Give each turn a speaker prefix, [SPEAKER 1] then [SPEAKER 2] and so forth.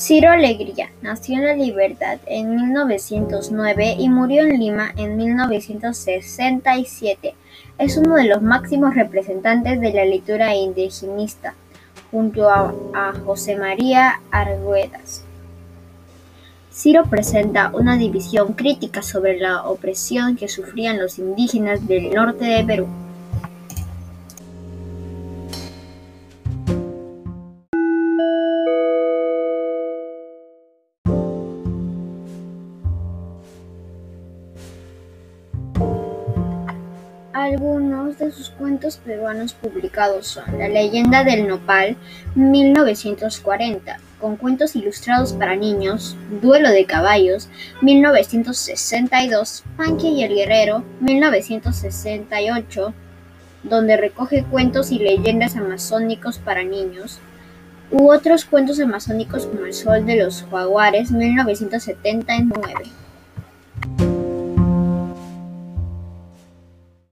[SPEAKER 1] Ciro Alegría nació en La Libertad en mil novecientos nueve y murió en Lima en mil novecientos sesenta y siete. Es uno de los máximos representantes de la literatura indigenista, junto a José María Arguedas. Ciro presenta una visión crítica sobre la opresión que sufrían los indígenas del norte de Perú. Algunos de sus cuentos peruanos publicados son La leyenda del nopal, (1940), con cuentos ilustrados para niños, Duelo de caballos, (1962), Panque y el guerrero, (1968), donde recoge cuentos y leyendas amazónicos para niños, u otros cuentos amazónicos como El sol de los jaguares, (1979).